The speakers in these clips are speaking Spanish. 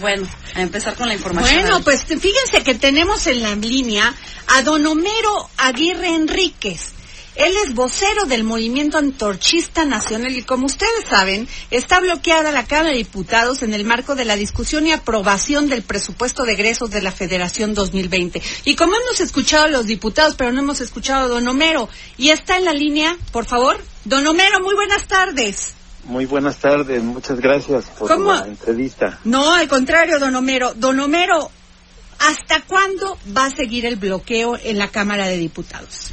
Bueno, a empezar con la información. Bueno, pues fíjense que tenemos en la línea a don Homero Aguirre Enríquez. Él es vocero del movimiento antorchista nacional y como ustedes saben, está bloqueada la Cámara de Diputados en el marco de la discusión y aprobación del presupuesto de egresos de la Federación 2020. Y como hemos escuchado a los diputados, pero no hemos escuchado a don Homero, y está en la línea, por favor. Don Homero, muy buenas tardes. Muy buenas tardes, muchas gracias por ¿Cómo? la entrevista. No, al contrario, don Homero. Don Homero, ¿hasta cuándo va a seguir el bloqueo en la Cámara de Diputados?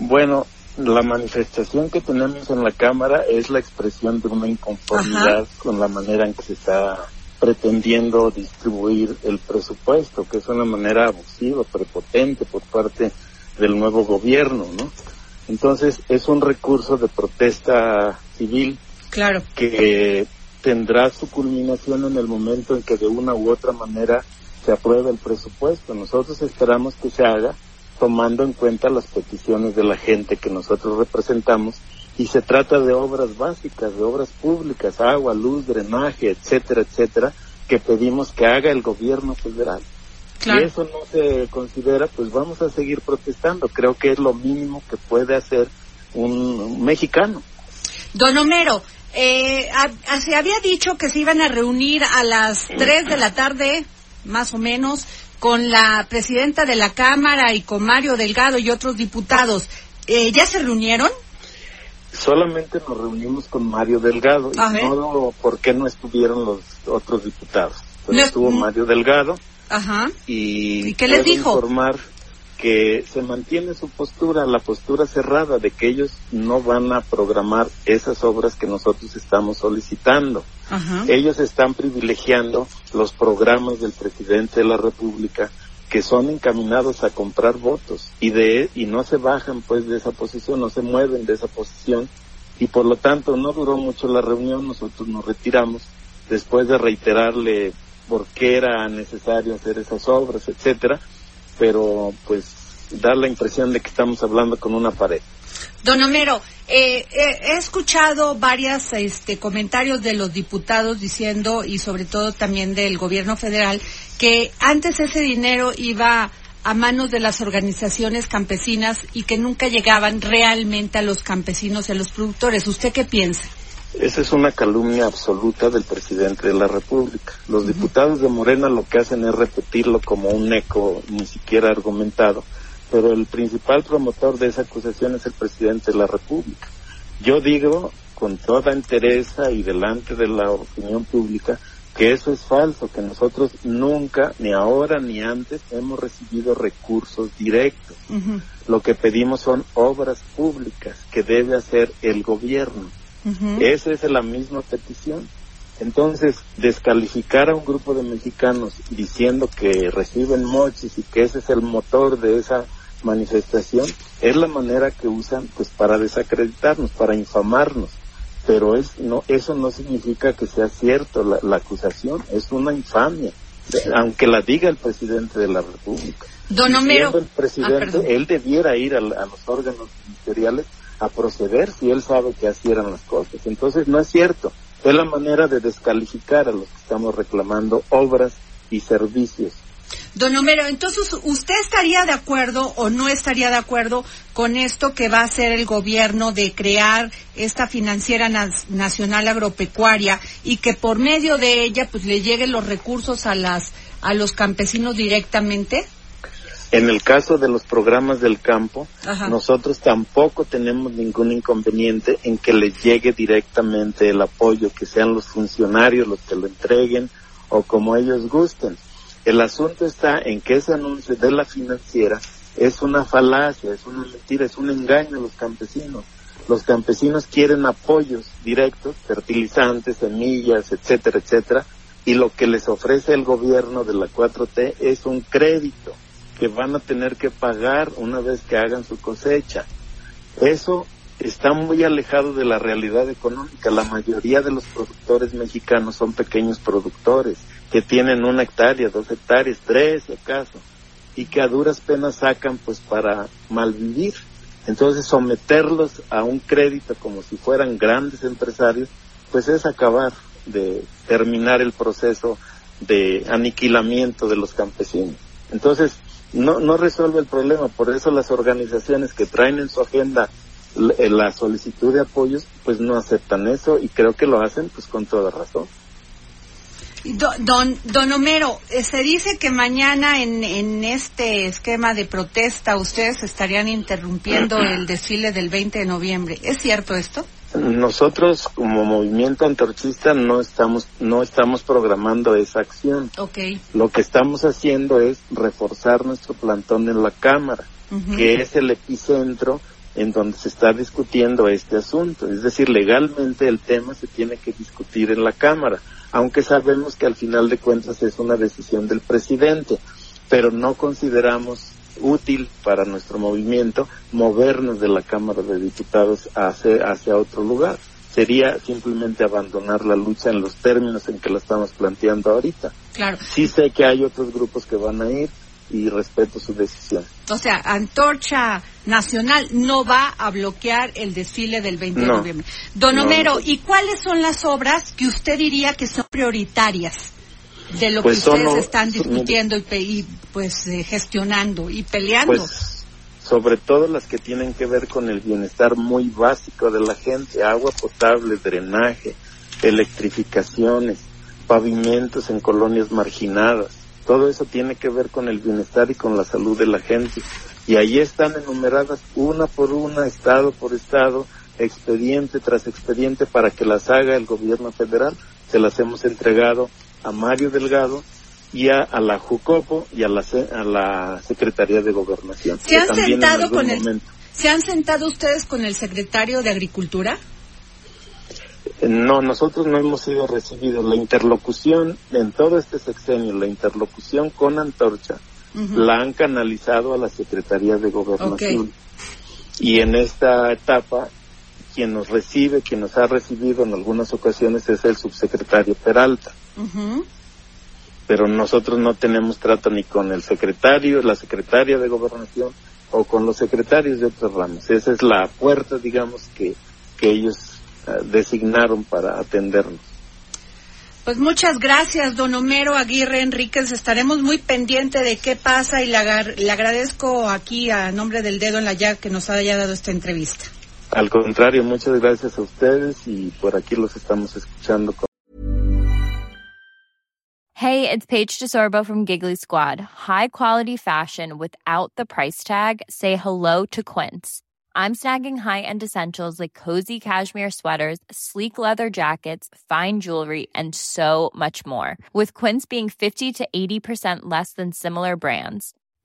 Bueno, la manifestación que tenemos en la Cámara es la expresión de una inconformidad con la manera en que se está pretendiendo distribuir el presupuesto, que es una manera abusiva, prepotente por parte del nuevo gobierno, ¿no? Entonces, es un recurso de protesta civil Claro. que tendrá su culminación en el momento en que de una u otra manera se apruebe el presupuesto. Nosotros esperamos que se haga tomando en cuenta las peticiones de la gente que nosotros representamos y se trata de obras básicas, de obras públicas, agua, luz, drenaje, etcétera, etcétera, que pedimos que haga el gobierno federal. Claro. Si eso no se considera, pues vamos a seguir protestando. Creo que es lo mínimo que puede hacer un mexicano. Don Homero, eh, a- a- se había dicho que se iban a reunir a las 3 de la tarde, más o menos, con la presidenta de la Cámara y con Mario Delgado y otros diputados. Eh, ¿Ya se reunieron? Solamente nos reunimos con Mario Delgado y Ajá. no por qué no estuvieron los otros diputados. Pues No- estuvo Mario Delgado Ajá. y, ¿Y qué les dijo? informar que se mantiene su postura, la postura cerrada de que ellos no van a programar esas obras que nosotros estamos solicitando. Ajá. Ellos están privilegiando los programas del presidente de la República que son encaminados a comprar votos y de y no se bajan pues de esa posición, no se mueven de esa posición y por lo tanto no duró mucho la reunión, nosotros nos retiramos después de reiterarle por qué era necesario hacer esas obras, etcétera, pero pues da la impresión de que estamos hablando con una pared. Don Homero, eh, eh, he escuchado varios este, comentarios de los diputados diciendo, y sobre todo también del gobierno federal, que antes ese dinero iba a manos de las organizaciones campesinas y que nunca llegaban realmente a los campesinos y a los productores. ¿Usted qué piensa? Esa es una calumnia absoluta del presidente de la República. Los diputados de Morena lo que hacen es repetirlo como un eco ni siquiera argumentado, pero el principal promotor de esa acusación es el presidente de la República. Yo digo con toda entereza y delante de la opinión pública que eso es falso, que nosotros nunca, ni ahora ni antes, hemos recibido recursos directos. Lo que pedimos son obras públicas que debe hacer el gobierno. Esa es la misma petición. Entonces, descalificar a un grupo de mexicanos diciendo que reciben mochis y que ese es el motor de esa manifestación, es la manera que usan pues para desacreditarnos, para infamarnos. Pero es, no, eso no significa que sea cierto la, la acusación, es una infamia, aunque la diga el presidente de la República. Don Homero. el Ah, presidente, perdón. él debiera ir a, a los órganos ministeriales a proceder si él sabe que así eran las cosas. Entonces no es cierto. Es la manera de descalificar a los que estamos reclamando obras y servicios. Don Homero, entonces, ¿usted estaría de acuerdo o no estaría de acuerdo con esto que va a hacer el gobierno de crear esta financiera nacional agropecuaria y que por medio de ella pues le lleguen los recursos a las a los campesinos directamente? En el caso de los programas del campo, Ajá. nosotros tampoco tenemos ningún inconveniente en que les llegue directamente el apoyo, que sean los funcionarios los que lo entreguen o como ellos gusten. El asunto está en que ese anuncio de la financiera es una falacia, es una mentira, es un engaño a los campesinos. Los campesinos quieren apoyos directos, fertilizantes, semillas, etcétera, etcétera, y lo que les ofrece el gobierno de la 4T es un crédito que van a tener que pagar una vez que hagan su cosecha. Eso está muy alejado de la realidad económica. La mayoría de los productores mexicanos son pequeños productores que tienen una hectárea, dos hectáreas, tres acaso, y que a duras penas sacan pues para malvivir. Entonces someterlos a un crédito como si fueran grandes empresarios, pues es acabar de terminar el proceso de aniquilamiento de los campesinos. Entonces, no, no resuelve el problema, por eso las organizaciones que traen en su agenda eh, la solicitud de apoyos, pues no aceptan eso y creo que lo hacen pues con toda razón. Don, don Homero, eh, se dice que mañana en, en este esquema de protesta ustedes estarían interrumpiendo el desfile del 20 de noviembre. ¿Es cierto esto? Nosotros como movimiento antorchista no estamos no estamos programando esa acción. Okay. Lo que estamos haciendo es reforzar nuestro plantón en la Cámara, que es el epicentro en donde se está discutiendo este asunto. Es decir, legalmente el tema se tiene que discutir en la Cámara, aunque sabemos que al final de cuentas es una decisión del presidente, pero no consideramos útil para nuestro movimiento movernos de la Cámara de Diputados hacia, hacia otro lugar. Sería simplemente abandonar la lucha en los términos en que la estamos planteando ahorita. Claro. Sí sé que hay otros grupos que van a ir y respeto su decisión. O sea, Antorcha Nacional no va a bloquear el desfile del 20 de noviembre. Don Homero, ¿y cuáles son las obras que usted diría que son prioritarias? De lo pues que ustedes están discutiendo y, pues eh, gestionando y peleando. Pues sobre todo las que tienen que ver con el bienestar muy básico de la gente, agua potable, drenaje, electrificaciones, pavimentos en colonias marginadas. Todo eso tiene que ver con el bienestar y con la salud de la gente. Y ahí están enumeradas una por una, estado por estado, expediente tras expediente para que las haga el gobierno federal. Se las hemos entregado a Mario Delgado y a, la Jucopo y a la, a la Secretaría de Gobernación. ¿Se han sentado con el, ¿Se han sentado ustedes con el secretario de Agricultura? No, nosotros no hemos sido recibidos. La interlocución en todo este sexenio, la interlocución con Antorcha, la han canalizado a la Secretaría de Gobernación. Y en esta etapa, quien nos recibe, quien nos ha recibido en algunas ocasiones es el subsecretario Peralta. Pero nosotros no tenemos trato ni con el secretario, la secretaria de gobernación o con los secretarios de otras ramas. Esa es la puerta, digamos, que, que ellos ah, designaron para atendernos. Pues muchas gracias, don Homero Aguirre Enríquez. Estaremos muy pendiente de qué pasa y le, le, agradezco aquí a nombre del dedo en la llaga que nos haya dado esta entrevista. Al contrario, muchas gracias a ustedes y por aquí los estamos escuchando. Con Hey, it's Paige DeSorbo from Giggly Squad. High quality fashion without the price tag. Say hello to Quince. I'm snagging high-end essentials like cozy cashmere sweaters, sleek leather jackets, fine jewelry, and so much more. With Quince being 50 to 80% less than similar brands.